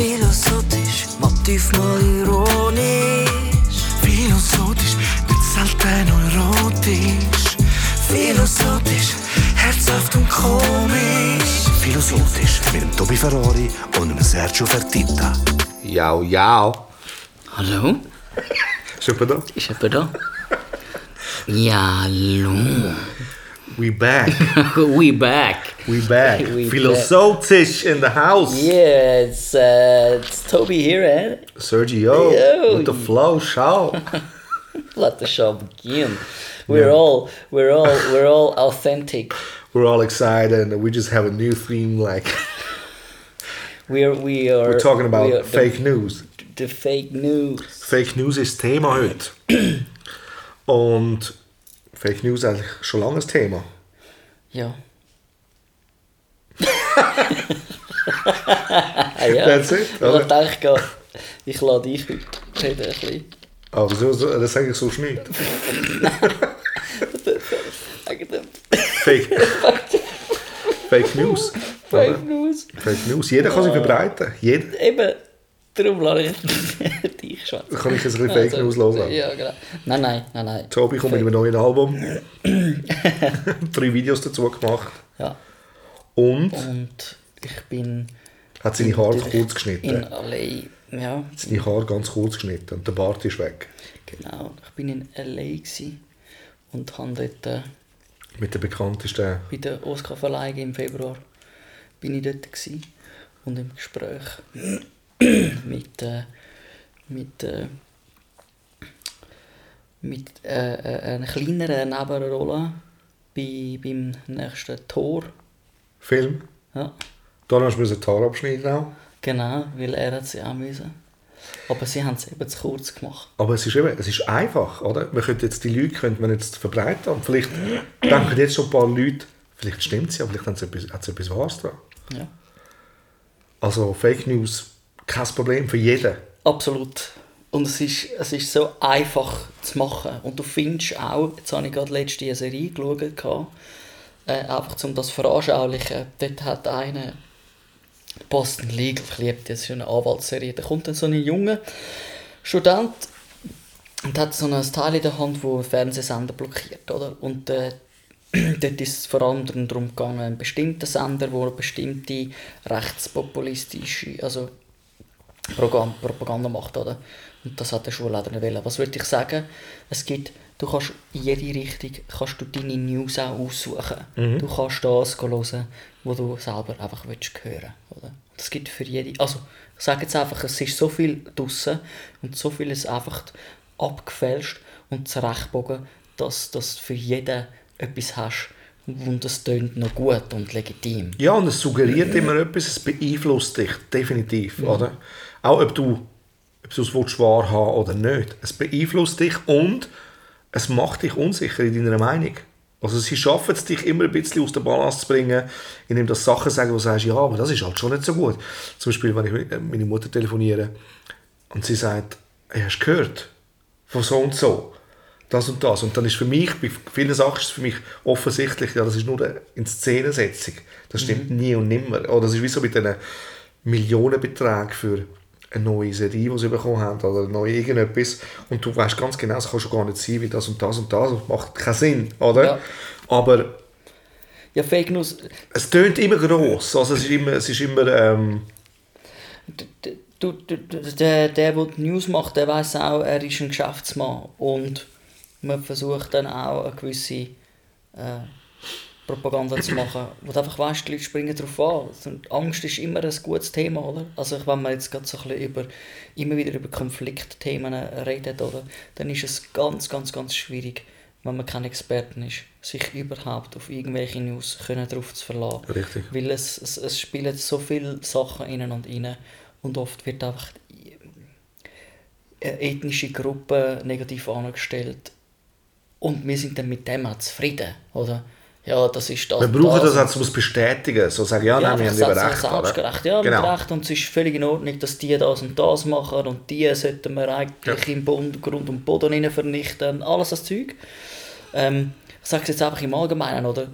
Philosophisch, motiv mal ironisch. Philosophisch, nicht selten erotisch. Philosophisch, herzhaft und komisch. Philosophisch mit dem Tobi Ferrari und dem Sergio Fertitta. Jau, jau. Hallo? Ist jemand da? Ist jemand da? Ja, hallo. We back. We back. We back. We Philosophisch in the house. Yeah, it's, uh, it's Toby here, eh? Sergio, Yo. with the flow, schau. Let the show begin. We're all, we're all, we're all authentic. We're all excited and we just have a new theme like We're, we are. we're talking about we are fake news. The, the fake news. Fake News ist Thema heute. Und Fake News eigentlich schon lange ein Thema. Ja. ah, ja. That's it, Ich oder? dachte, ich lade dich heute ein bisschen. Aber so, so, das sage ich so nicht. Fake, Fake News. oder? Fake News. Fake News. Jeder kann sich verbreiten. Jeder. Eben, darum lasse ich dich schwätzen. Kann ich jetzt ein bisschen Fake News hören? Ja, genau. Nein, nein, nein, nein. Tobi kommt mit einem neuen Album. Drei Videos dazu gemacht. Ja. Und Und ich bin hat seine Haare kurz in geschnitten. L.A. Ja, Seine Haare ganz kurz geschnitten. Und der Bart ist weg. genau. Ich bin in L.A. Und habe dort äh, Mit der bekanntesten. bei der Oscar-Verleihung im Februar bin ich dort gewesen und im Gespräch mit äh, mit äh, mit äh, äh, einer kleineren Nebenrolle bei, beim nächsten Tor. Film. Ja, Dann hast du die Haare abschneiden auch. genau, weil er hat sie auch müssen. Aber sie haben es eben zu kurz gemacht. Aber es ist eben, es ist einfach, oder? Man könnte jetzt die Leute könnte man jetzt verbreiten und vielleicht denken jetzt schon ein paar Leute, vielleicht stimmt es ja, vielleicht sie etwas, hat es etwas Wahres dran. Ja. Also Fake News, kein Problem für jeden. Absolut. Und es ist, es ist so einfach zu machen. Und du findest auch, jetzt habe ich gerade letzte eine Serie geschaut, äh, einfach um das zu veranschaulichen. Dort hat einer Boston Legal, ich liebe das, ist eine Anwaltsserie, da kommt dann so ein junger Student und hat so ein Teil in der Hand, wo Fernsehsender blockiert, oder? Und äh, dort ist es vor allem darum gegangen, einen bestimmten Sender, wo eine bestimmte rechtspopulistische, also Propaganda, Propaganda macht, oder? Und das hat der Schulleiter nicht wollen. Was würde ich sagen? Es gibt, du kannst in jede Richtung kannst du deine News auch aussuchen. Du kannst das hören, wo du selber einfach willst hören oder? Und es gibt für jede, also ich sage jetzt einfach, es ist so viel draussen und so vieles einfach abgefälscht und zurechtbogen, dass du für jeden etwas hast und das tönt noch gut und legitim. Ja, und es suggeriert immer etwas, es beeinflusst dich, definitiv, Mhm. oder? Auch ob du, ob du es willst, wahr haben oder nicht. Es beeinflusst dich und es macht dich unsicher in deiner Meinung. Also sie schaffen es, dich immer ein bisschen aus der Balance zu bringen, indem das Sachen sagen, wo du sagst, ja, aber das ist halt schon nicht so gut. Zum Beispiel, wenn ich mit äh, meiner Mutter telefoniere und sie sagt, hey, hast du gehört? Von so und so. Das und das. Und dann ist für mich, bei vielen Sachen ist es für mich offensichtlich, ja, das ist nur eine Inszenesetzung. Das stimmt nie und nimmer. Oder das ist wie so mit diesen Millionenbeträgen für eine neue Serie, die sie bekommen haben, oder neu irgendetwas. Und du weißt ganz genau, es kann schon gar nicht sein, wie das und das und das. Und macht keinen Sinn, oder? Ja. Aber Ja, Fake News, es tönt immer gross. Also es ist immer, es ist immer ähm, du, du, der, der, der die News macht, der weiß auch, er ist ein Geschäftsmann. Und man versucht dann auch eine gewisse äh, Propaganda zu machen, wo du einfach weißt, die Leute springen darauf an. Und Angst ist immer ein gutes Thema, oder? Also wenn man jetzt gerade so ein bisschen über, immer wieder über Konfliktthemen redet, oder? Dann ist es ganz, ganz, ganz schwierig, wenn man kein Experten ist, sich überhaupt auf irgendwelche News können drauf zu verlassen. Richtig. Weil es, es, es spielen so viele Sachen innen und innen und oft wird einfach eine ethnische Gruppe negativ angestellt und wir sind dann mit dem auch zufrieden, oder? Ja, das ist das. wir brauchen das auch zum Bestätigen. So sagen, ja, ja, nein, wir haben selbst- recht. selbstgerecht. oder? Ja, mit genau. Recht. Und es ist völlig in Ordnung, dass die das und das machen und die sollten wir eigentlich im Bund, Grund und Boden rein vernichten. Alles das Zeug. Ähm, ich sage es jetzt einfach im Allgemeinen, oder?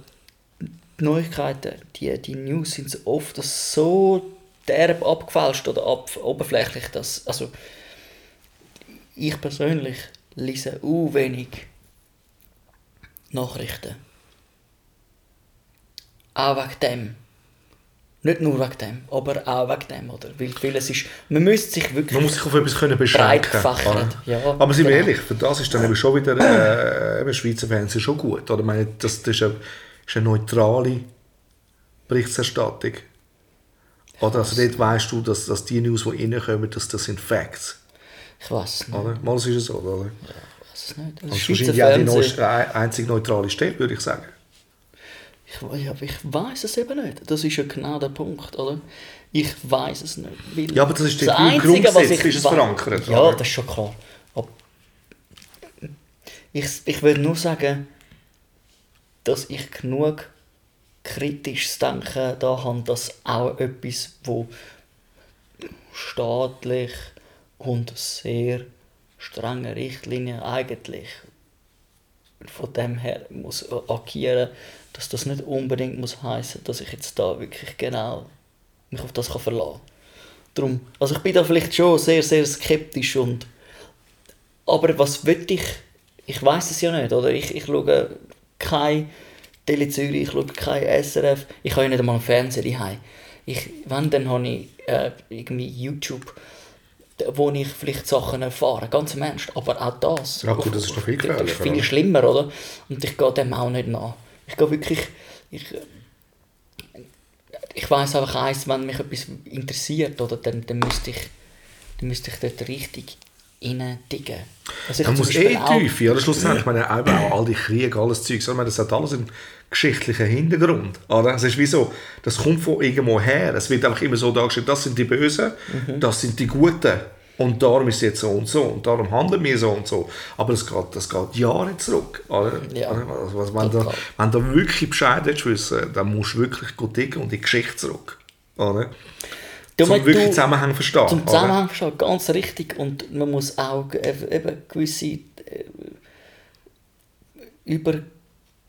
Die Neuigkeiten, die, die News sind so oft so derb abgefälscht oder ab, oberflächlich. Das, also, ich persönlich lese u wenig Nachrichten. Auch wegen dem. Nicht nur wegen dem, aber auch wegen dem, oder? Weil vieles ist, man müsste sich wirklich Man muss sich auf etwas können beschränken oder? Ja, Aber sind wir genau. ehrlich, für das ist dann eben schon wieder äh, eben Schweizer Fernsehen schon gut. Oder? Ich meine, das, das ist, eine, ist eine neutrale Berichterstattung. Oder? Also dort weißt du, dass, dass die News, die reinkommen, dass das sind Facts. Ich weiß nicht. Oder? Mal ist es so, oder? Ich weiß es nicht. Das Das ist wahrscheinlich auch die einzig neutrale Stelle, würde ich sagen. Ich, aber ich weiß es eben nicht. Das ist ja genau der Punkt, oder? Ich weiß es nicht. Weil Ja, aber das ist im Einzige, was Grundgesetz, ich ist es verankert, Ja, oder? das ist schon klar. Aber ich, ich will nur sagen, dass ich genug kritisches Denken da habe, dass auch etwas, wo staatlich und sehr strenge Richtlinien eigentlich von dem her muss agieren, dass das nicht unbedingt muss heißen, dass ich jetzt da wirklich genau mich auf das kann verlassen. Drum, also ich bin da vielleicht schon sehr sehr skeptisch und aber was will ich? Ich weiß es ja nicht, oder? Ich, ich schaue kein Tele Zürich, ich schaue kein SRF, ich habe ja nicht einmal einen Fernseher daheim. Ich, wenn, dann habe ich äh, irgendwie YouTube, wo ich vielleicht Sachen erfahre, ganz im Ernst. Aber auch das. Ja, gut, das ist noch viel viel schlimmer, oder? Und ich gehe dem auch nicht nach. Ich gehe wirklich... Ich, ich weiss einfach eins, wenn mich etwas interessiert, oder, dann, dann, müsste ich, dann müsste ich dort richtig reindicken. Also Man muss eh tief, ja, schlussendlich, ich meine, auch, auch all die Kriege, alles Zeug, ich meine, das hat alles einen geschichtlichen Hintergrund. Oder? Es ist wie so, das kommt von irgendwo her. Es wird einfach immer so dargestellt, das sind die Bösen, Mhm. das sind die Guten. Und darum ist es jetzt so und so. Und darum handeln wir so und so. Aber das geht, das geht Jahre zurück. Oder? Ja, also, also, wenn, du, wenn du wirklich Bescheid willst wissen, dann musst du wirklich gut dicken und in die Geschichte zurück. Oder? Du Zum wirklich du- Zusammenhang verstehen. Zum oder? Zusammenhang verstehen, ganz richtig. Und man muss auch äh, eben gewisse äh,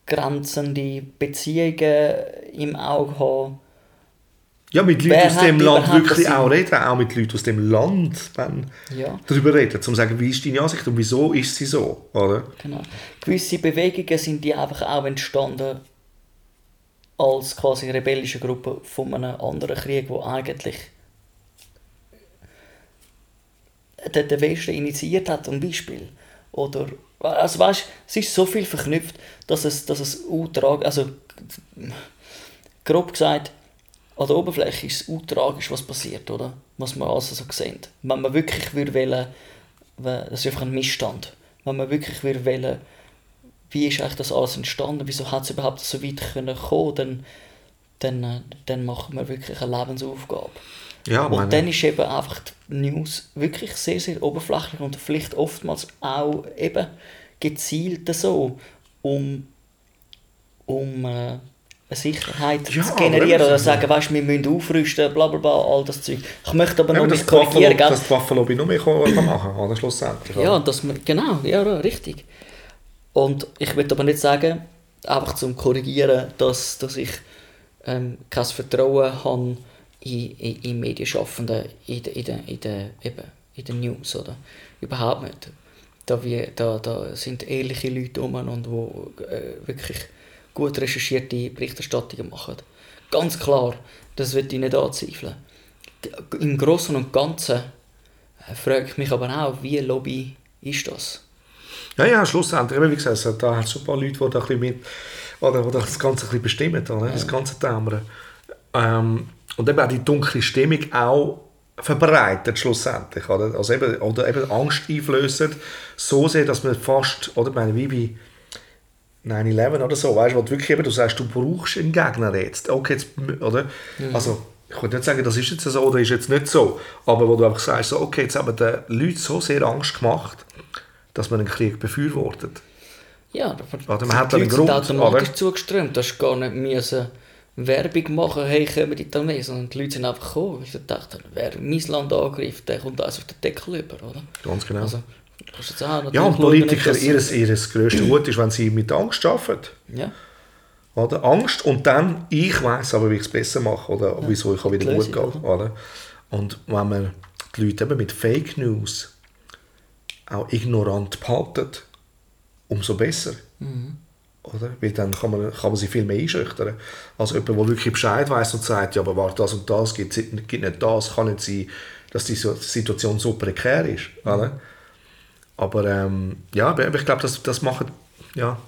übergrenzende Beziehungen im Auge haben. Ja, mit Leuten aus dem Land wirklich auch reden, auch mit Leuten aus dem Land Ja. darüber reden, um zu sagen, wie ist deine Ansicht und wieso ist sie so, oder? Genau. Gewisse Bewegungen sind die einfach auch entstanden als quasi rebellische Gruppe von einem anderen Krieg, wo eigentlich der, Westen initiiert hat, ein Beispiel. Oder, also weißt, es ist so viel verknüpft, dass es, dass es utrag, also grob gesagt, an der Oberfläche ist es tragisch, was passiert, oder? Was wir also so sehen. Wenn man wirklich würde wollen, das ist einfach ein Missstand. Wenn man wirklich würde wollen, wie ist eigentlich das alles entstanden, wieso hat es überhaupt so weit können kommen, dann, dann, äh, dann machen wir wirklich eine Lebensaufgabe. Ja, Und dann ist eben einfach die News wirklich sehr, sehr oberflächlich und vielleicht oftmals auch eben gezielt so, um, um äh, eine Sicherheit Ja, zu generieren oder sagen, weißt, wir müssen aufrüsten, bla bla bla, all das Zeug. Ich möchte aber Ja, noch nicht das korrigieren, dass die Buffalo noch mehr kann kann machen oder? Schlussendlich. Ja, dass man, genau, ja, richtig. Und ich will aber nicht sagen, einfach zum Korrigieren, dass, dass ich ähm, kein Vertrauen habe in, in, in Medienschaffenden, in den in der, in der, eben, in den News, oder? Überhaupt nicht. Da, wir, da, da sind ehrliche Leute rum und die äh, wirklich gut recherchierte Berichterstattungen machen. Ganz klar, das wird ich nicht anzweifeln. Im Großen und Ganzen äh, frage ich mich aber auch, wie Lobby ist das? Ja, ja, schlussendlich, wie gesagt, da hat es ein paar Leute, die da ein bisschen mit, oder, die das Ganze ein bisschen bestimmen, oder? das ganze Thema. Ähm, und eben auch die dunkle Stimmung auch verbreitet schlussendlich, oder? Also eben, oder eben Angst einflößen, so sehr, dass man fast, oder meine, wie bei 9-11 oder so, weißt du, wo du wirklich eben, du sagst, du brauchst einen Gegner jetzt, okay, jetzt, oder? Also, ich würde nicht sagen, das ist jetzt so oder ist jetzt nicht so, aber wo du einfach sagst, so, okay, jetzt haben den Leuten so sehr Angst gemacht, dass man einen Krieg befürwortet. Ja, aber Oder man hat einen Grund, automatisch oder? zugeströmt. Du hast gar nicht müssen Werbung machen, hey, kommen die Armee, sondern die Leute sind einfach gekommen. Ich dachte, wer mein Land angreift, der kommt alles auf den Deckel über, oder? Ganz genau. Also, auch ja, und Politiker, dass- ihres, ihres grösste Gut ist, wenn sie mit Angst arbeiten. Ja, Oder? Angst und dann, ich weiß aber, wie ich es besser mache oder wieso ich auch wieder gut gehe. Oder? Und wenn man die Leute eben mit Fake News auch ignorant behalten, umso besser. Oder? Weil dann kann man, kann man sie viel mehr einschüchtern. Also jemand, der wirklich Bescheid weiß und sagt, ja, aber warte, das und das gibt, gibt nicht das, kann nicht sein, dass die Situation so prekär ist. Oder? Aber ähm, ja, ich glaube, das, das machen ja,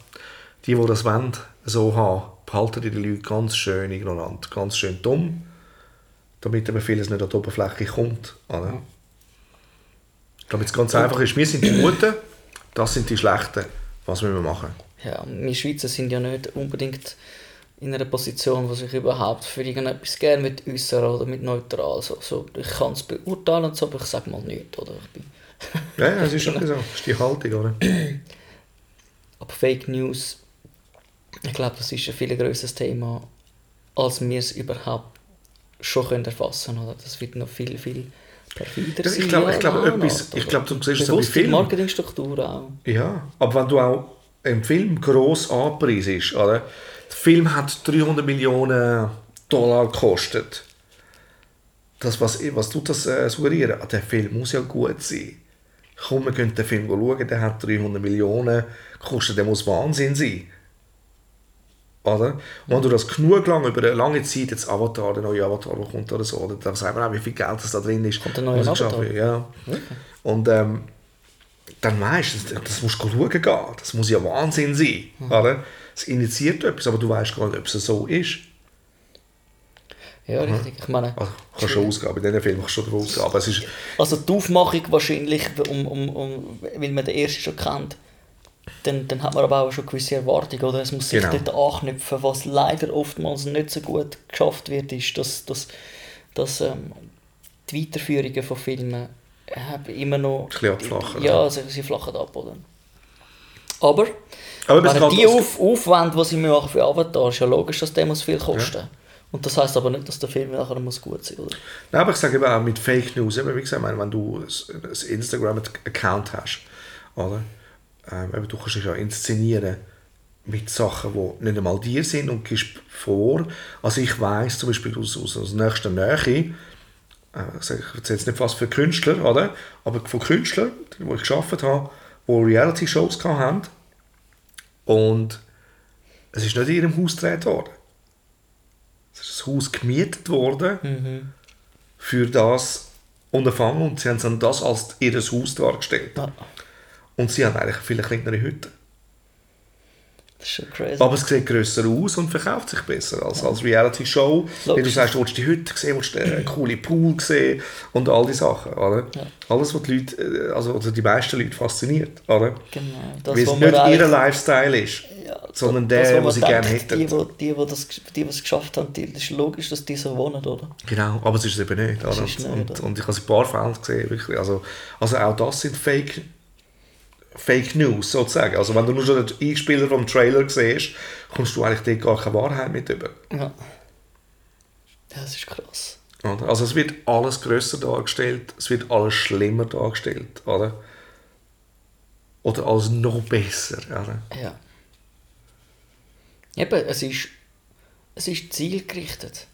die, die das wollen, so haben, behalten die Leute ganz schön ignorant, ganz schön dumm, damit eben vieles nicht an die Oberfläche kommt. Oder? Ich glaube, jetzt ganz einfach ist, wir sind die Guten, das sind die Schlechten. Was müssen wir machen? Ja, wir Schweizer sind ja nicht unbedingt in einer Position, wo sich überhaupt für irgendetwas gerne mit äußern oder mit neutral. So, so, ich kann es beurteilen so, aber ich sage mal nichts. Oder? Ich bin Ja, es ist schon so. Das ist die Haltung, oder? Aber Fake News, ich glaube, das ist ein viel größeres Thema, als wir es überhaupt schon können erfassen können. Das wird noch viel, viel perfider Das- ich sein. glaube- ich glaube, ja, etwas- ich glaube, du siehst es bei Filmen. Marketingstruktur auch. Ja, aber wenn du auch einen Film gross anpreisst, oder? Der Film hat 300 Millionen Dollar gekostet. Das, was, was tut das äh, suggerieren? Ah, Der Film muss ja gut sein. Komm, wir können den Film schauen, der hat 300 Millionen gekostet, der muss Wahnsinn sein. Oder? Und wenn du das genug lang, über eine lange Zeit, jetzt Avatar, der neue Avatar, der kommt oder so, oder, dann sagen wir auch, wie viel Geld das da drin ist. Kommt der neue Avatar? Ja. Und ähm, dann weißt du, das, das musst du schauen gehen. Das muss ja Wahnsinn sein. Mhm. Oder? Es initiiert etwas, aber du weißt gar nicht, ob es so ist. Ja, richtig. Ich meine, Also, kannst schon ausgehen, bei diesen Filmen kannst du schon. Aber es ist, also die Aufmachung wahrscheinlich, um, um, um, weil man den ersten schon kennt, dann, dann hat man aber auch schon gewisse Erwartungen. Oder? Es muss sich Genau. dort anknüpfen. Was leider oftmals nicht so gut geschafft wird, ist, dass, dass, dass ähm, die Weiterführungen von Filmen äh, immer noch... bisschen abflachen, Ja, sie, sie flachen ab. Oder? Aber, aber wenn die Auf Aufwände, die sie machen für Avatar, ist ja logisch, dass der muss viel kosten Und das heisst aber nicht, dass der Film nachher muss gut sein muss. Nein, aber ich sage eben auch mit Fake News, eben, wie gesagt, wenn du ein Instagram-Account hast, oder? Ähm, du kannst dich ja inszenieren mit Sachen, die nicht einmal dir sind und gibst vor. Also ich weiß zum Beispiel aus, aus, aus nächster Nähe, äh, ich erzähle jetzt nicht was für Künstler, oder? aber von Künstlern, die ich gearbeitet habe, die Reality-Shows hatten und es ist nicht in ihrem Haus gedreht worden. Ein Haus gemietet worden für das Unterfangen und sie haben dann das als ihr Haus dargestellt. Ja. Und sie haben eigentlich eine viel kleinere Hütte. Das ist schon crazy. Aber es sieht grösser aus und verkauft sich besser als, als Reality-Show. Wenn du sagst, du willst die Hütte sehen, willst du einen coolen Pool sehen und all die Sachen. Oder? Alles, was die Leute, äh, also, also die meisten Leute fasziniert. Oder? Genau. Das, Weil es wo nicht ihr Lifestyle ist, Ja, sondern das, der, wo den sie gerne hätten. Die, die, die, die, das, die, die es geschafft haben, die, das ist logisch, dass die so wohnen, oder? Genau, aber es ist es eben nicht. Oder? nicht, und, oder? und ich habe ein paar Fälle gesehen, wirklich. Also, also auch das sind Fake, Fake News, sozusagen. Also wenn du nur schon den Einspieler vom Trailer siehst, kommst du eigentlich dort gar keine Wahrheit mit über. Ja. Das ist krass. Oder? Also es wird alles grösser dargestellt, es wird alles schlimmer dargestellt, oder? Oder alles noch besser, oder? Ja. Eben, es ist, es ist zielgerichtet.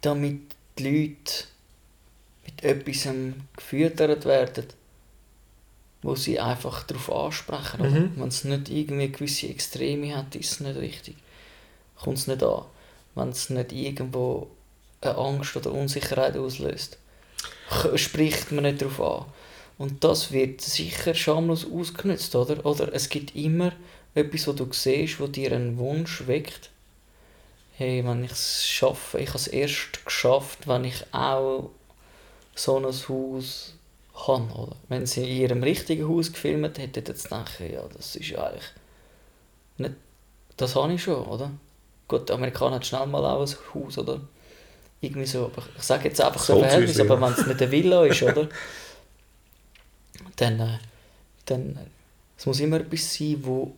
Damit die Leute mit etwas gefüttert werden, wo sie einfach darauf ansprechen. oder? Wenn es nicht irgendwie gewisse Extreme hat, ist es nicht richtig. Kommt es nicht an. Wenn es nicht irgendwo eine Angst oder Unsicherheit auslöst, spricht man nicht darauf an. Und das wird sicher schamlos ausgenutzt, oder? Oder es gibt immer etwas, wo du siehst, wo dir einen Wunsch weckt. Hey, wenn ich es schaffe, ich habe es erst geschafft, wenn ich auch so ein Haus habe, oder? Wenn sie in ihrem richtigen Haus gefilmt hätten, jetzt denken, ja, das ist ja eigentlich nicht, das habe ich schon, oder? Gut, der Amerikaner hat schnell mal auch ein Haus, oder? Irgendwie so, aber ich sage jetzt einfach so So Verhältnis, aber wenn es nicht eine Villa ist, oder? Dann, äh, dann, äh, es muss immer etwas sein, wo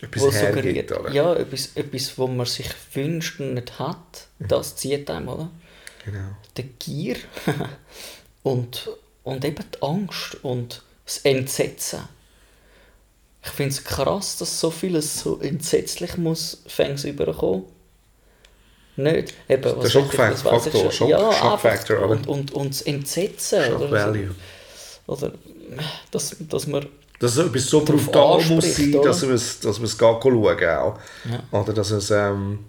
Etwas wo suggeriert, oder? ja, etwas, etwas, wo man sich wünscht und nicht hat, das zieht einem, oder? Genau. Der Gier und, und eben die Angst und das Entsetzen. ich finde es krass, dass so vieles so entsetzlich muss fängs überkommen. Nicht. Eben, Der was Schockfaktor, wirklich- was weiß ich schon. Schock- ja, Schockfaktor, und, und, und das Entsetzen. Shock oder, Value. So, oder dass, dass man Dass es etwas so brutal muss sein, oder? dass man es, dass man es gar schauen auch. Oder dass es, ähm,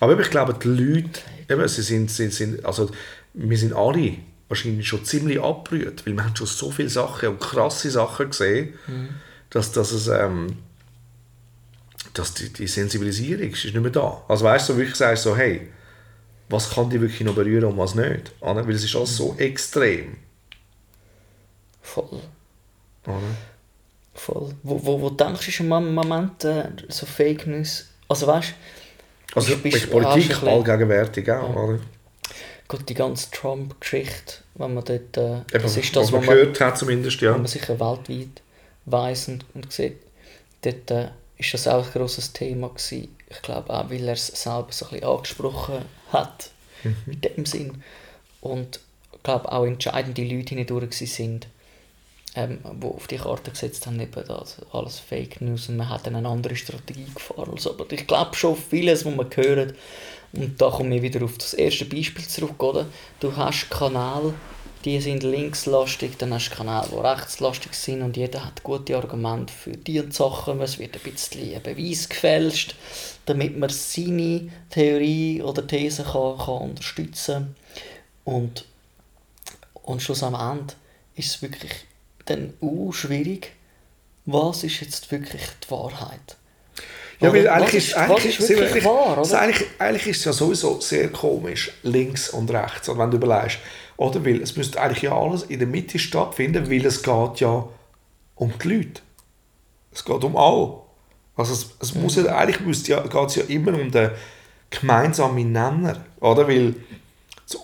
aber ich glaube, die Leute, eben, sie sind, sind, sind, also wir sind alle wahrscheinlich schon ziemlich abgerührt, weil wir haben schon so viele Sachen und krasse Sachen gesehen, dass, dass es, ähm, dass die, die Sensibilisierung ist nicht mehr da. Also weißt du, so wirklich sagst so, hey, was kann dich wirklich noch berühren und was nicht? Oder? Weil es ist alles so extrem. voll. Oder? voll. Wo, wo, wo denkst du, ist im Moment äh, so Fake News? Also weißt Also Bist- du auch Politik schon allgegenwärtig auch, oder? Gut, die ganze Trump-Geschichte, wenn man dort, äh, Eben, das ist das, was man man, gehört hat zumindest, ja. was man sicher weltweit weiss und, und sieht, dort äh, ist das auch ein grosses Thema gewesen. Ich glaube auch, weil er es selber so ein bisschen angesprochen hat, Mhm. in dem Sinn. Und ich glaube auch entscheidende Leute hindurch sind, ähm, die auf die Karte gesetzt haben, eben das, alles Fake News und man hat dann eine andere Strategie gefahren. Also, aber ich glaube schon vieles, was man hört, und da komme ich wieder auf das erste Beispiel zurück, oder? Du hast Kanäle, die sind linkslastig, dann hast du Kanäle, die rechtslastig sind und jeder hat gute Argumente für die Sachen. Es wird ein bisschen ein Beweis gefälscht, damit man seine Theorie oder These kann, kann unterstützen und und schlussendlich ist es wirklich dann auch schwierig, was ist jetzt wirklich die Wahrheit? Ja, weil eigentlich ist, ist, eigentlich, was ist sind wir wirklich wirklich- wahr, oder? eigentlich, eigentlich ist es ja sowieso sehr komisch, links und rechts, oder wenn du überlegst. Oder? Weil es müsste eigentlich ja alles in der Mitte stattfinden, weil es geht ja um die Leute. Es geht um alle. Also es, es muss Mhm. ja, eigentlich müsste ja, geht es ja immer um den gemeinsamen Nenner, oder? Weil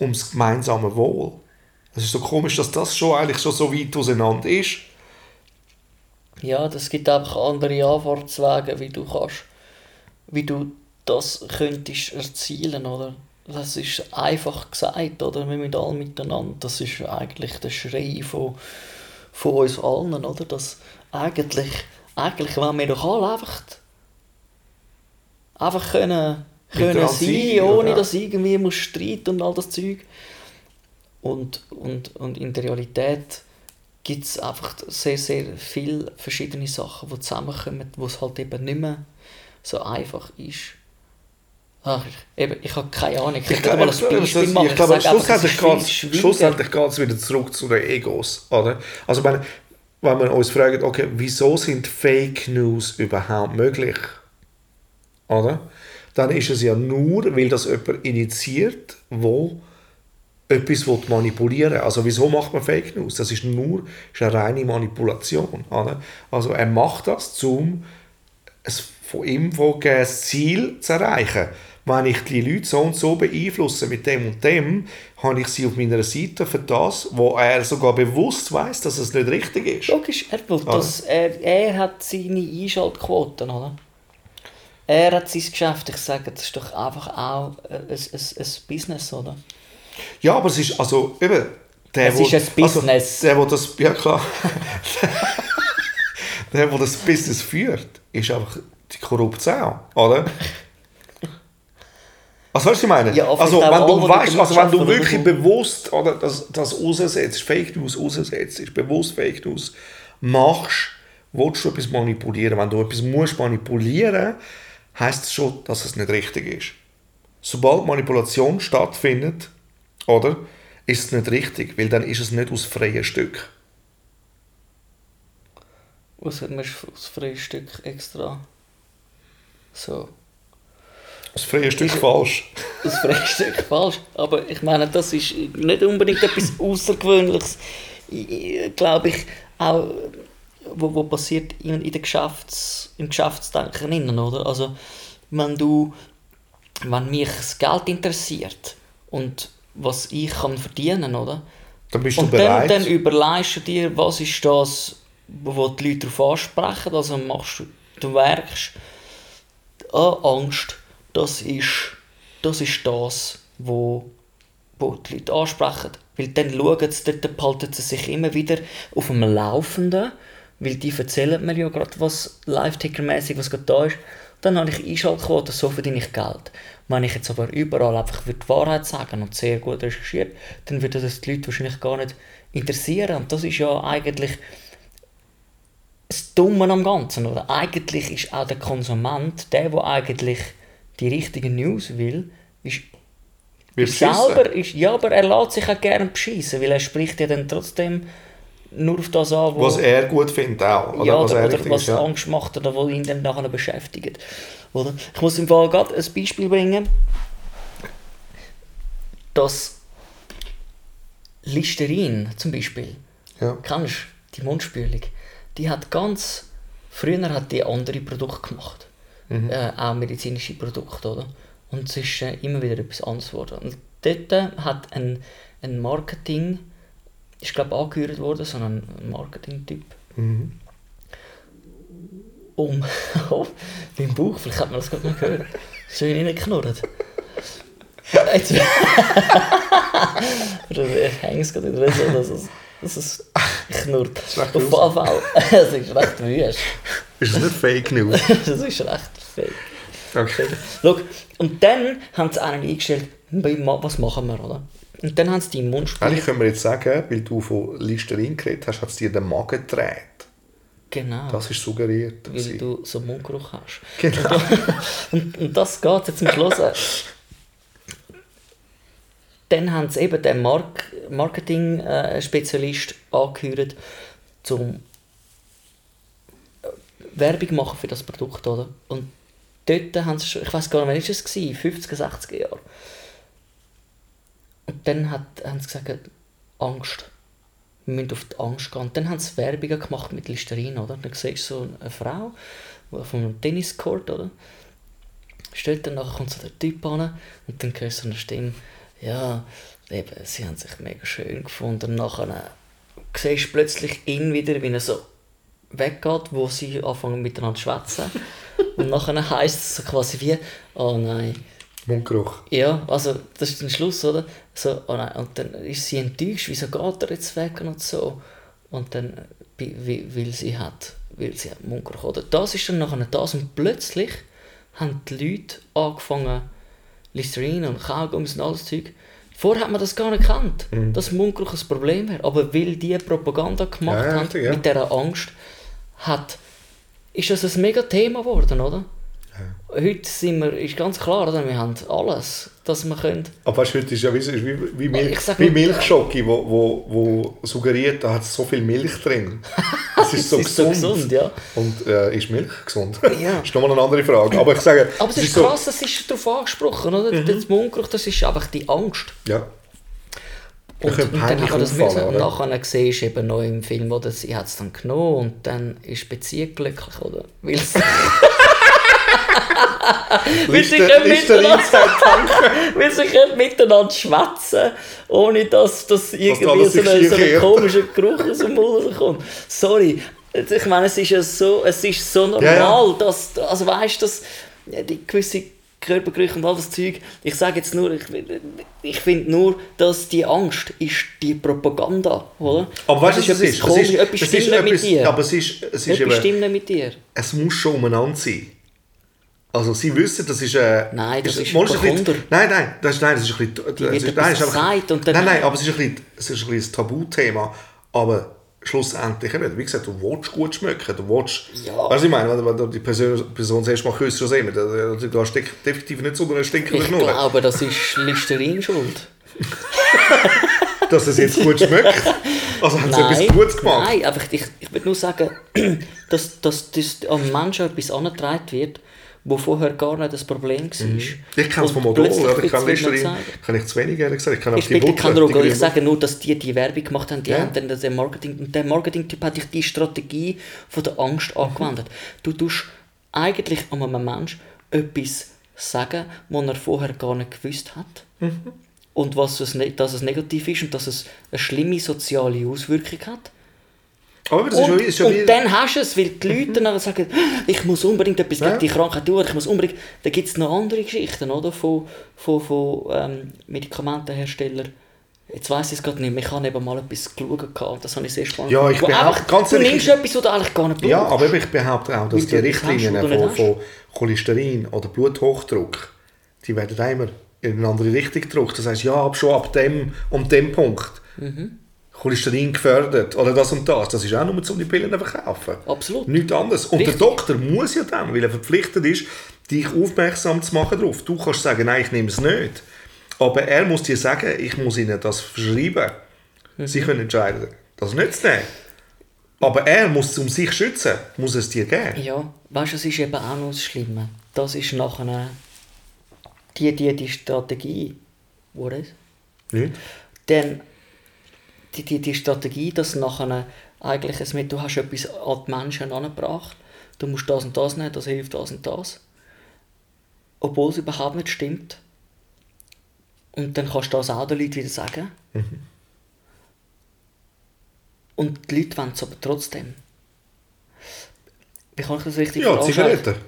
ums gemeinsame Wohl. Es ist so komisch, dass das schon eigentlich schon so weit auseinander ist. Ja, das gibt einfach andere Anfahrtswege, wie du kannst, wie du das könntest erzielen, oder? Das ist einfach gesagt, oder? Wir mit alle miteinander. Das ist eigentlich der Schrei von, von uns allen, oder? Dass eigentlich, eigentlich wollen wir doch alle einfach, einfach können, können sein, sein, ohne ja. dass irgendwie muss Streit und all das Zeug. Und, und, und in der Realität gibt es einfach sehr, sehr viele verschiedene Sachen, die zusammenkommen, wo es halt eben nicht mehr so einfach ist. Ach, ich, eben, ich habe keine Ahnung. Ich, Ich kann mal ein das- Beispiel machen. ich glaube schlussendlich geht's- schlussendlich geht es wieder zurück zu den Egos. Oder? Also wenn, wenn wir uns fragen, okay, wieso sind Fake News überhaupt möglich? Oder? Dann ist es ja nur, weil das jemand initiiert, wo etwas will manipulieren. Also wieso macht man Fake News? Das ist nur ist eine reine Manipulation. Oder? Also er macht das, um ein von ihm vorgegebenes Ziel zu erreichen. Wenn ich die Leute so und so beeinflusse mit dem und dem, habe ich sie auf meiner Seite für das, wo er sogar bewusst weiß, dass es nicht richtig ist. Logisch, er, will das, er, er hat seine Einschaltquoten, oder? Er hat sein Geschäft. Ich sage, das ist doch einfach auch ein, ein, ein Business, oder? Ja, aber es ist also eben der, Es wo- ist ein also, Business. der, wo das ja klar, der, wo das Business führt, ist einfach die Korruption, oder? Also weißt du, ich meine? Ja, also auch wenn alle, du weißt, also wenn du wirklich oder? bewusst oder das, das aussetzt, Fake News aussetzt, ist bewusst Fake News machst, willst du etwas manipulieren. Wenn du etwas musst manipulieren, heißt es schon, dass es nicht richtig ist. Sobald Manipulation stattfindet, oder, ist es nicht richtig, weil dann ist es nicht aus freien Stück. Was hat man das freie Stück extra? So. Aus freien Stück Ist- falsch. Das freie Stück falsch. Aber ich meine, das ist nicht unbedingt etwas Außergewöhnliches. Glaube ich, auch wo, wo passiert in, in der Geschäfts, im Geschäftsdenken innen, oder? Also, wenn du, wenn mich das Geld interessiert und was ich kann verdienen, oder? Dann bist du Und dann, bereit. dann überlegst du dir, was ist das, wo die Leute darauf ansprechen. Also machst du, du merkst, ah, Angst, das ist das, ist das wo, wo die Leute ansprechen. Weil dann schauen sie, dort behalten sie sich immer wieder auf dem Laufenden weil die erzählen mir ja gerade, was Live-Ticker-mäßig, was gerade da ist. Dann habe ich Einschaltquote, so verdiene ich Geld. Wenn ich jetzt aber überall einfach die Wahrheit sagen und sehr gut recherchiert, dann würde das die Leute wahrscheinlich gar nicht interessieren. Und das ist ja eigentlich das Dumme am Ganzen. Oder? Eigentlich ist auch der Konsument, der, der eigentlich die richtigen News will, ist Wir selber ist, ja, aber er lässt sich auch gerne beschissen, weil er spricht ja dann trotzdem nur auf das an, wo, Was er gut findet auch. Oder ja, was oder, er oder was ist, ja. Angst macht oder was ihn dann nachher beschäftigt. Oder? Ich muss im Fall gerade ein Beispiel bringen, dass Listerin zum Beispiel, Ja. kennst du die Mundspülung, die hat ganz, früher hat die andere Produkte gemacht, Mhm. äh, auch medizinische Produkte, oder? Und es ist äh, immer wieder etwas anderes geworden. Und dort hat ein, ein Marketing, ich glaube angehört worden, so ein Marketing-Typ, Mhm. um, oh, beim Bauch, vielleicht hat man das gerade mal gehört, schön reingeknurrt. Jetzt, oder ich hänge es gerade wieder so, dass es, dass es knurrt. ist Auf jeden Fall, es ist recht wüst. Ist das nicht Fake News? Das ist recht fake. Okay. Schau, und dann haben sie einen eingestellt, «Hey, ma- was machen wir, oder? Und dann haben sie die im Mundspiel. Eigentlich können wir jetzt sagen, weil du von Listerin geredet hast, hat es dir den Magen gedreht. Genau. Das ist suggeriert. weil gewesen. du so Mundgeruch hast. Genau. Und, und das geht jetzt zum Schluss. Dann haben sie eben den Mark Marketing-Spezialist angehört, zum äh, Werbung machen für das Produkt, oder? Und dort haben sie schon, ich weiß gar nicht, wann ist es gewesen, 50er, 60er Jahre. Und dann hat, haben sie gesagt, Angst. Wir müssen auf die Angst gehen. Und dann haben sie Werbungen gemacht mit Listerin, oder? Dann siehst du so eine Frau auf einem Tenniscourt, oder? Steht dann, nachher kommt so der Typ an und dann hörst du so eine Stimme, ja, eben, sie haben sich mega schön gefunden. Und nachher äh, siehst du plötzlich ihn wieder, wie er so weggeht, wo sie anfangen miteinander zu schwätzen. und nachher heisst es so quasi wie, oh nein, Mundgeruch. ja, also das ist der Schluss, oder? So, oh nein, und dann ist sie enttäuscht, wieso geht er jetzt weg und so. Und dann, weil sie hat, weil sie hat Mundgeruch, oder? Das ist dann nachher das und plötzlich haben die Leute angefangen, Listerine und Kaugummis und alles Zeug. Vorher hat man das gar nicht gekannt, dass Mundgeruch ein Problem wäre. Aber weil die Propaganda gemacht Ja, ja, haben, ja. mit dieser Angst, hat, ist das ein mega Thema geworden, oder? Heute sind wir, ist ganz klar, oder? wir haben alles, dass wir können. Aber weißt du, heute ist ja wie, ist wie, wie, Milch, Ich wie Milchschocke, wo, wo, wo suggeriert, da hat es so viel Milch drin. Es ist so Es ist so gesund. gesund, ja. Und äh, ist Milch gesund? Ja. ist nochmal eine andere Frage. Aber ich sage, Aber es ist so, krass, es ist darauf angesprochen, oder? Mhm. Das Mundgeruch, das ist einfach die Angst. Ja. Und, und dann hat man das müssen. Und nachher siehst du eben noch im Film, oder sie hat es dann genommen und dann ist die Beziehung glücklich, oder? Weil sie Lister- können miteinander, schwätzen, ohne dass, dass irgendwie so sich ein, so ein komischer Geruch aus dem Mund rauskommt. Sorry. Ich meine, es ist ja so, es ist so normal, Ja, ja. dass, also weißt du, die gewisse Körpergerüche und all das Zeug, ich sage jetzt nur, ich, ich finde nur, dass die Angst ist die Propaganda, oder? aber weißt du, was es ist? etwas komisch, es ist, etwas es ist nicht mit etwas, dir. Aber es ist, es ist etwas eben, mit dir. es muss schon umeinander sein. Also sie wissen, das ist äh, Nein, das ist mal ein bisschen-. Nein, nein, das ist, nein, das ist ein bisschen... Das ist, nein, ist einfach- gesagt und dann- nein, nein, aber es ist ein bisschen, es ist ein, bisschen ein Tabuthema. Aber schlussendlich, eben, wie gesagt, du willst gut schmecken, du willst... Ja. Weißt du, ich meine, wenn, wenn du die Person, Person das erste Mal küsst, so sehen da, steckt definitiv nicht so eine stinkende Ich Knurre. glaube, das ist Listerin schuld. Dass es jetzt gut schmeckt. Also haben sie etwas Gutes gemacht. Nein, einfach, ich, ich würde nur sagen, dass, dass das am Menschen etwas angetragen wird, wo vorher gar nicht das Problem war. Mhm. Ich kenne es Modol, plötzlich oder? ich kann sagen. kann ich zu wenig ehrlich gesagt. Ich kann auch Ich die Butter, die Rolle, ich sage nur, dass die die Werbung gemacht haben, die Ja. haben dann den Marketing, und der Marketing-Typ hat die Strategie von der Angst angewendet. Du tust eigentlich einem Menschen etwas sagen, was er vorher gar nicht gewusst hat. Mhm. Und was es, ne- dass es negativ ist und dass es eine schlimme soziale Auswirkung hat. Ist Und, schon, und dann hast du es, weil die Leute dann sagen, ich muss unbedingt etwas Ja. gegen die Krankheit tun, ich muss unbedingt... Da gibt es noch andere Geschichten, oder? Von, von, von ähm, Medikamentenherstellern. Jetzt weiss ich es gerade nicht mehr. Ich habe eben mal etwas geschaut. Das habe ich sehr spannend Ja, ich behaupte- einfach- ganz Du nimmst etwas, was du eigentlich gar nicht brauchst. Ja, aber ich behaupte auch, dass die Richtlinien von, von Cholesterin oder Bluthochdruck, die werden immer in eine andere Richtung gedrückt. Das heißt, ja, ab schon ab dem und dem Punkt. Mhm. Cholesterin gefördert oder das und das. Das ist auch nur, um die Pillen zu verkaufen. Absolut. Nichts anderes. Und Richtig. der Doktor muss ja dann, weil er verpflichtet ist, dich aufmerksam zu machen darauf. Du kannst sagen, nein, ich nehme es nicht. Aber er muss dir sagen, ich muss ihnen das verschreiben. Mhm. Sie können entscheiden, das nicht zu nehmen. Aber er muss es um sich schützen, muss es dir geben. Ja, weißt du, das ist eben auch noch das Schlimme. Das ist nachher die, die, die Strategie. Wo ist? Nicht? Dann die, die, die Strategie, dass nachher eigentlich es mit, du hast etwas an die Menschen angebracht, du musst das und das nehmen, das hilft das und das. Obwohl es überhaupt nicht stimmt. Und dann kannst du das auch den Leuten wieder sagen. Und die Leute wollen es aber trotzdem. Wie kann ich das richtig Ja, veranschaulichen? Zigaretten.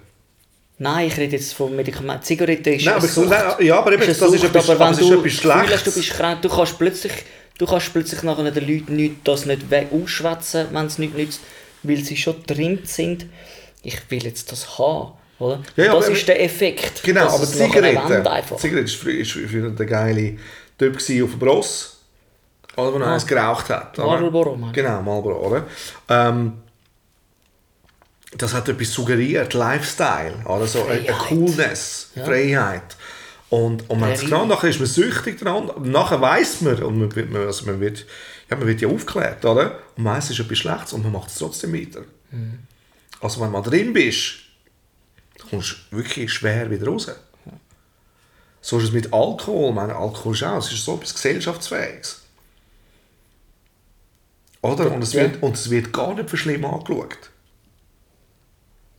Nein, ich rede jetzt von Medikamenten. Zigarette ist Nein, aber, Sucht. ja, aber eben, Ist das eine ist Sucht, etwas, aber das ist du etwas fühlst, Schlechtes. du bist krank, du kannst plötzlich, du kannst plötzlich nachher den Leuten nicht, das nicht weg ausschwätzen, wenn es nicht nützt, weil sie schon drin sind. Ich will jetzt das haben, oder? Ja, das aber- ist der Effekt. Genau, aber Zigaretten. einfach. Zigaretten ist früher, der geile Typ auf dem Bross, oder, wo er Ah. eins geraucht hat. Marlboro, Mann. Genau, Marlboro, oder? Ähm, das hat etwas suggeriert, Lifestyle, oder so, eine. Coolness, Ja. Freiheit. Und, und man hat's Prärie. genommen, nachher ist man süchtig dran, nachher weiß man, und man wird, man, also man, wird, ja, man wird ja aufgeklärt, oder? Und man weiss, es ist etwas Schlechtes und man macht es trotzdem weiter. Mhm. Also wenn mal drin bist, kommst du wirklich schwer wieder raus. So ist es mit Alkohol. Ich meine, Alkohol ist auch, es ist so etwas Gesellschaftsfähiges. Oder? Und es, Ja. wird, und es wird gar nicht für schlimm angeschaut.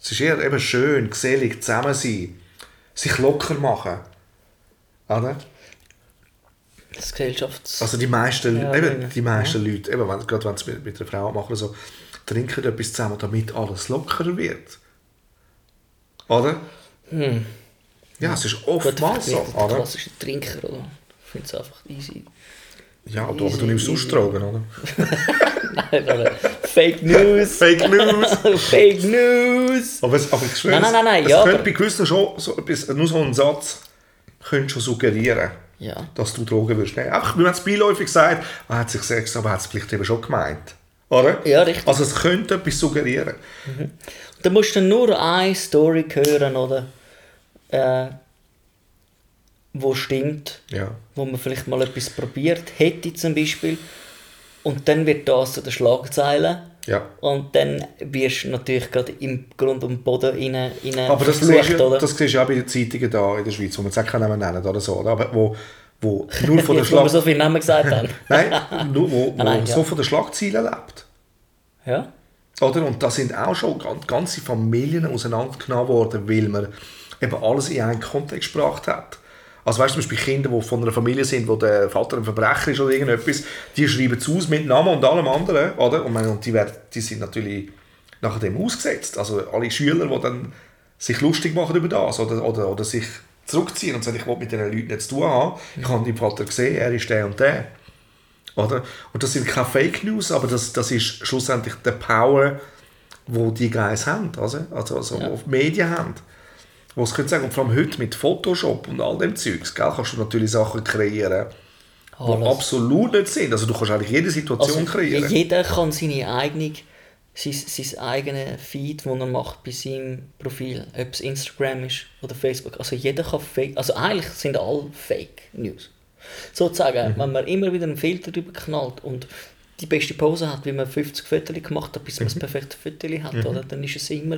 Es ist eher eben schön, gesellig, zusammen sein, sich locker machen. Oder? Das Gesellschafts... Also die meisten, Ja, eben, ja. die meisten Leute, eben, wenn, gerade wenn sie mit, mit einer Frau machen, so, trinken etwas zusammen, damit alles lockerer wird. Oder? Ja, es ist Hm. Oftmals so. vielleicht der Oder? klassische Trinker, oder? Ich finde es einfach easy. Ja, aber Easy, du nimmst sonst Drogen, oder? Nein, aber Fake News! Fake News! Fake News! Aber, es, aber ich schwöre, Nein, nein, nein, nein, es ja, könnte bei gewissen schon so etwas, nur so ein Satz könnte schon suggerieren, Ja. dass du Drogen würdest nehmen. Einfach, wenn es beiläufig sagt, er hat sich gesagt, aber er hat es vielleicht eben schon gemeint. Oder? Ja, richtig. Also es könnte etwas suggerieren. Da musst du nur eine Story hören, oder? Äh, wo stimmt, Ja. wo man vielleicht mal etwas probiert hätte zum Beispiel. Und dann wird das zu den Schlagzeilen. Ja. Und dann wirst du natürlich gerade im Grund und Boden rein, rein Aber das siehst, du, oder? das siehst du auch bei den Zeitungen da in der Schweiz, wo man jetzt keinen Namen nennen oder so, aber wo, wo nur von der wo Schlag... so viele Namen gesagt haben. Nein, nur, wo, wo Ah, nein, ja. so von der Schlagzeilen lebt. ja? Oder? Und da sind auch schon gan- ganze Familien auseinandergenommen worden, weil man eben alles in einen Kontext gebracht hat. Also weißt du, zum Beispiel Kinder, die von einer Familie sind, wo der Vater ein Verbrecher ist oder irgendetwas, die schreiben es aus mit Namen und allem anderen, oder? Und, meine, und die, werden, die sind natürlich nachher dem ausgesetzt. Also alle Schüler, die dann sich lustig machen über das oder, oder, oder sich zurückziehen und sagen, ich will mit diesen Leuten nichts zu tun haben. Ich habe deinen Vater gesehen, er ist der und der. Oder? Und das sind keine Fake News, aber das, das ist schlussendlich der Power, wo die Guys haben, also, also, also Ja. die Medien haben. Wo es können sagen, und vor allem heute mit Photoshop und all dem Zeugs, gell, kannst du natürlich Sachen kreieren, die absolut nicht sind. Also du kannst eigentlich jede Situation Also, kreieren. jeder kann seine eigene, sein, sein eigenes Feed, das er macht bei seinem Profil, ob es Instagram ist oder Facebook. Also jeder kann Fake, also eigentlich sind alle Fake News. Sozusagen, wenn man immer wieder einen Filter drüber knallt und die beste Pose hat, wie man 50 Fotos gemacht hat, bis man das perfekte Foto hat, oder? dann ist es immer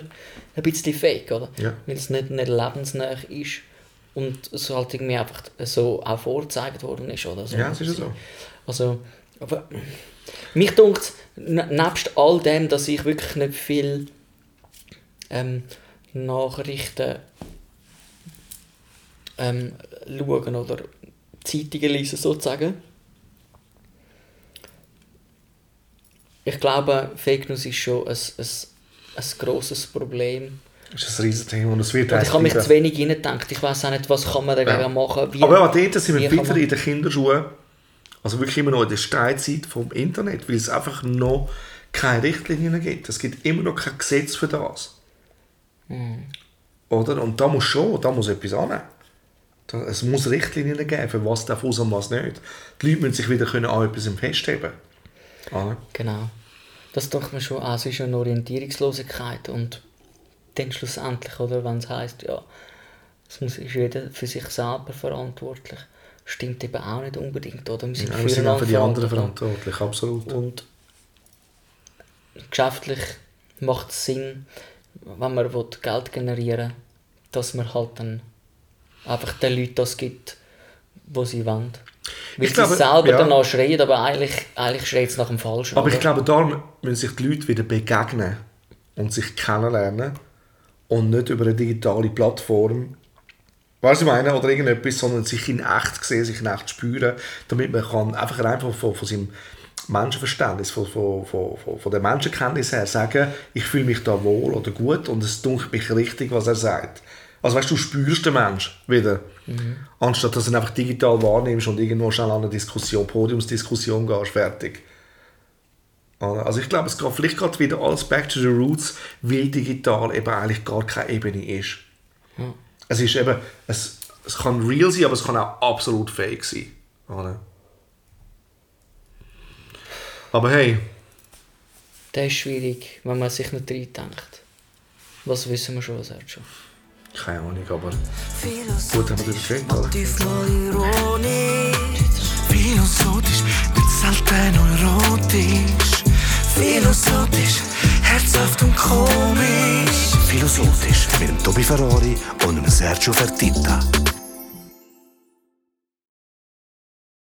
ein bisschen fake, oder? Ja. weil es nicht, nicht lebensnah ist und es halt irgendwie einfach so auch vorgezeigt worden ist. Oder? So Ja, das ist so. Also, aber mich dunkt nebst all dem, dass ich wirklich nicht viel ähm, Nachrichten ähm, schauen oder Zeitungen lesen sozusagen. Ich glaube, Fake News ist schon ein, ein, ein grosses Problem. Das ist ein Riesenthema und es wird Und ich habe mich zu wenig hineingedacht. Ich weiß auch nicht, was kann man dagegen Ja. machen. Wie, Aber ja, dort sind wir kann wieder in den Kinderschuhen. Also wirklich immer noch in der Steinzeit vom Internet, weil es einfach noch keine Richtlinien gibt. Es gibt immer noch kein Gesetz für das. Oder? Und da muss schon, da muss etwas an. Es muss Richtlinien geben, für was darf und was nicht. Die Leute müssen sich wieder können an etwas festheben Oder? Genau. Das doch mir schon an, es ist eine Orientierungslosigkeit und dann schlussendlich, oder, wenn es heisst, ja, es muss, ist jeder für sich selber verantwortlich, stimmt eben auch nicht unbedingt, oder? Wir sind, Ja, wir sind auch für die anderen verantwortlich. absolut. Und geschäftlich macht es Sinn, wenn man Geld generieren will, dass man halt dann einfach den Leuten das gibt, was sie wollen. Weil Ich sie glaube, selber ja. danach schreien, aber eigentlich, eigentlich schreit es nach dem Falschen. Aber oder? ich glaube, da müssen sich die Leute wieder begegnen und sich kennenlernen und nicht über eine digitale Plattform, was ich meine, oder irgendetwas, sondern sich in echt sehen, sich in echt spüren, damit man kann einfach einfach von, von seinem Menschenverständnis, von, von, von, von, der Menschenkenntnis her sagen, ich fühle mich da wohl oder gut und es dunkelt mich richtig, was er sagt. Also weißt du, du spürst den Mensch wieder, anstatt dass du ihn einfach digital wahrnimmst und irgendwo schnell an eine Diskussion, Podiumsdiskussion gehst, fertig. Also ich glaube, es geht vielleicht gerade wieder alles back to the roots, weil digital eben eigentlich gar keine Ebene ist. Es ist eben, es, es kann real sein, aber es kann auch absolut fake sein. Oder? Aber hey, Das ist schwierig, wenn man sich nicht reindenkt. Was wissen wir schon, was er hat schon? Keine Ahnung, aber Philosophisch, gut haben wir darüber geredet. ironisch, philosophisch, nicht selten neurotisch. Philosophisch, herzhaft und komisch. Philosophisch mit dem Tobi Ferrari und dem Sergio Fertitta.